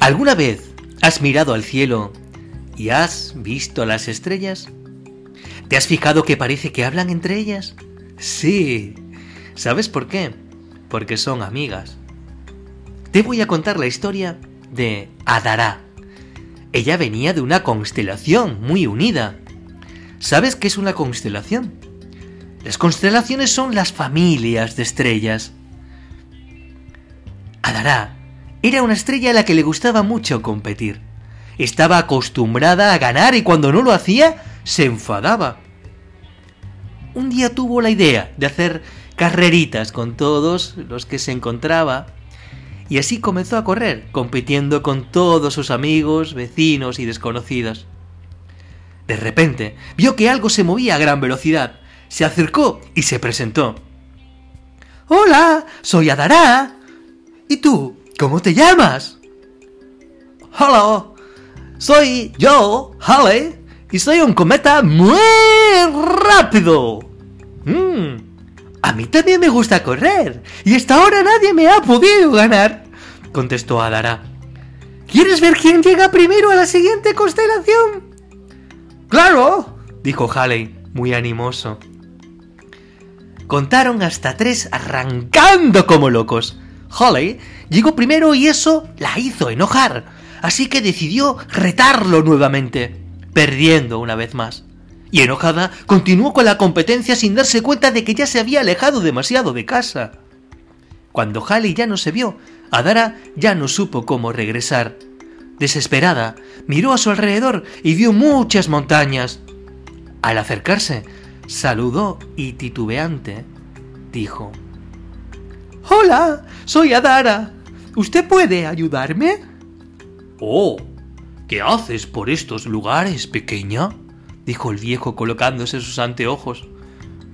¿Alguna vez has mirado al cielo y has visto las estrellas? ¿Te has fijado que parece que hablan entre ellas? Sí. ¿Sabes por qué? Porque son amigas. Te voy a contar la historia de Adará. Ella venía de una constelación muy unida. ¿Sabes qué es una constelación? Las constelaciones son las familias de estrellas. Adará era una estrella a la que le gustaba mucho competir. Estaba acostumbrada a ganar y cuando no lo hacía, se enfadaba. Un día tuvo la idea de hacer carreritas con todos los que se encontraba y así comenzó a correr, compitiendo con todos sus amigos, vecinos y desconocidos. De repente, vio que algo se movía a gran velocidad. Se acercó y se presentó. Hola, soy Adará. ¿Y tú? ¿Cómo te llamas? Hola, soy yo, Halley, y soy un cometa muy rápido. Mm, a mí también me gusta correr, y hasta ahora nadie me ha podido ganar, contestó Adara. ¿Quieres ver quién llega primero a la siguiente constelación? Claro, dijo Halley, muy animoso. Contaron hasta tres arrancando como locos. Halley llegó primero y eso la hizo enojar, así que decidió retarlo nuevamente, perdiendo una vez más. Y enojada, continuó con la competencia sin darse cuenta de que ya se había alejado demasiado de casa. Cuando Halley ya no se vio, Adara ya no supo cómo regresar. Desesperada, miró a su alrededor y vio muchas montañas. Al acercarse, saludó y titubeante, dijo Hola, soy Adara. ¿Usted puede ayudarme? Oh, ¿qué haces por estos lugares, pequeña? dijo el viejo colocándose sus anteojos.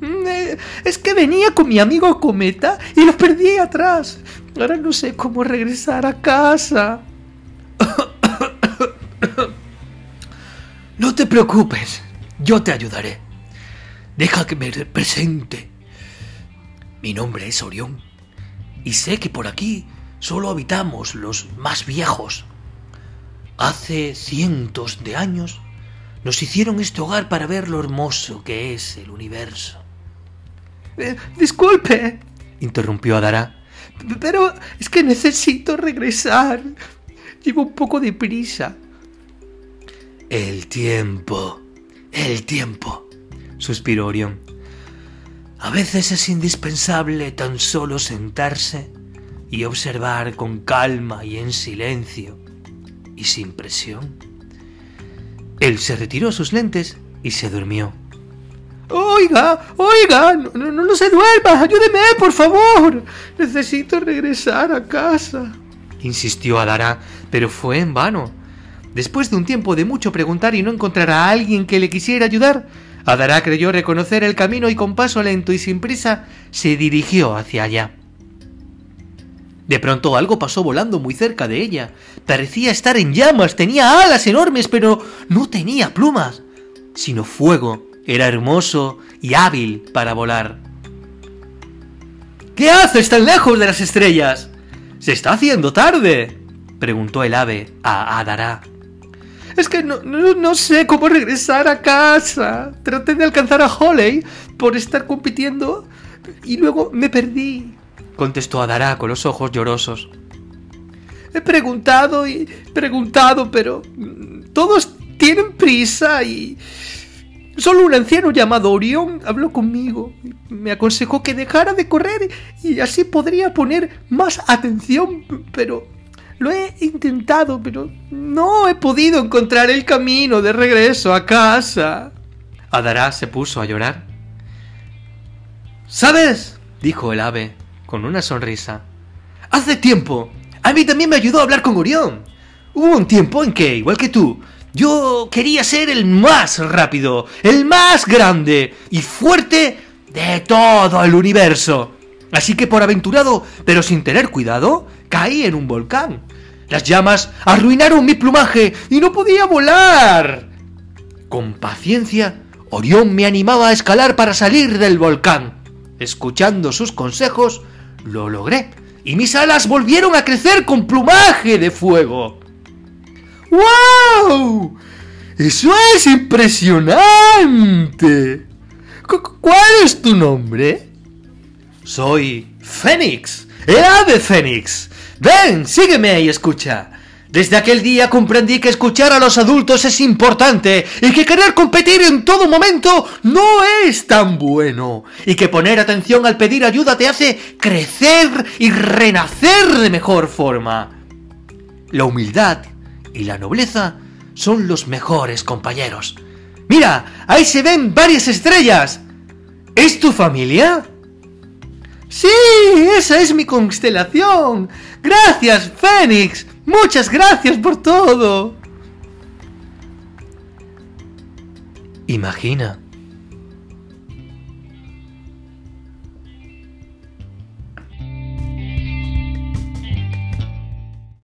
Mm, eh, es que venía con mi amigo Cometa y lo perdí atrás. Ahora no sé cómo regresar a casa. No te preocupes, yo te ayudaré. Deja que me presente. Mi nombre es Orión y sé que por aquí solo habitamos los más viejos. Hace cientos de años nos hicieron este hogar para ver lo hermoso que es el universo. Eh, disculpe, interrumpió Adara, pero es que necesito regresar. Llevo un poco de prisa. El tiempo, el tiempo, suspiró Orión. A veces es indispensable tan solo sentarse y observar con calma y en silencio y sin presión. Él se retiró sus lentes y se durmió. Oiga, oiga, no, no, no se duerma, ayúdeme, por favor. Necesito regresar a casa. Insistió Adara, pero fue en vano. Después de un tiempo de mucho preguntar y no encontrar a alguien que le quisiera ayudar, Adara creyó reconocer el camino y con paso lento y sin prisa se dirigió hacia allá. De pronto algo pasó volando muy cerca de ella. Parecía estar en llamas, tenía alas enormes, pero no tenía plumas, sino fuego. Era hermoso y hábil para volar. ¿Qué haces tan lejos de las estrellas? Se está haciendo tarde, preguntó el ave a Adara. Es que no, no, sé cómo regresar a casa. Traté de alcanzar a Holly por estar compitiendo y luego me perdí contestó Adara con los ojos llorosos. He preguntado y preguntado, pero todos tienen prisa y... Solo un anciano llamado Orión habló conmigo. Me aconsejó que dejara de correr y así podría poner más atención, pero lo he intentado, pero no he podido encontrar el camino de regreso a casa. Adara se puso a llorar. ¿Sabes? dijo el ave con una sonrisa. Hace tiempo, a mí también me ayudó a hablar con Orión. Hubo un tiempo en que, igual que tú, yo quería ser el más rápido, el más grande y fuerte de todo el universo. Así que por aventurado, pero sin tener cuidado, caí en un volcán. Las llamas arruinaron mi plumaje y no podía volar. Con paciencia, Orión me animaba a escalar para salir del volcán. Escuchando sus consejos, lo logré y mis alas volvieron a crecer con plumaje de fuego. ¡Wow! ¡Eso es impresionante! ¿Cuál es tu nombre? Soy Fénix, el ave Fénix. Ven, sígueme y escucha. Desde aquel día comprendí que escuchar a los adultos es importante y que querer competir en todo momento no es tan bueno y que poner atención al pedir ayuda te hace crecer y renacer de mejor forma. La humildad y la nobleza son los mejores compañeros. Mira, ahí se ven varias estrellas. ¿Es tu familia? Sí, esa es mi constelación. Gracias, Fénix. Muchas gracias por todo. Imagina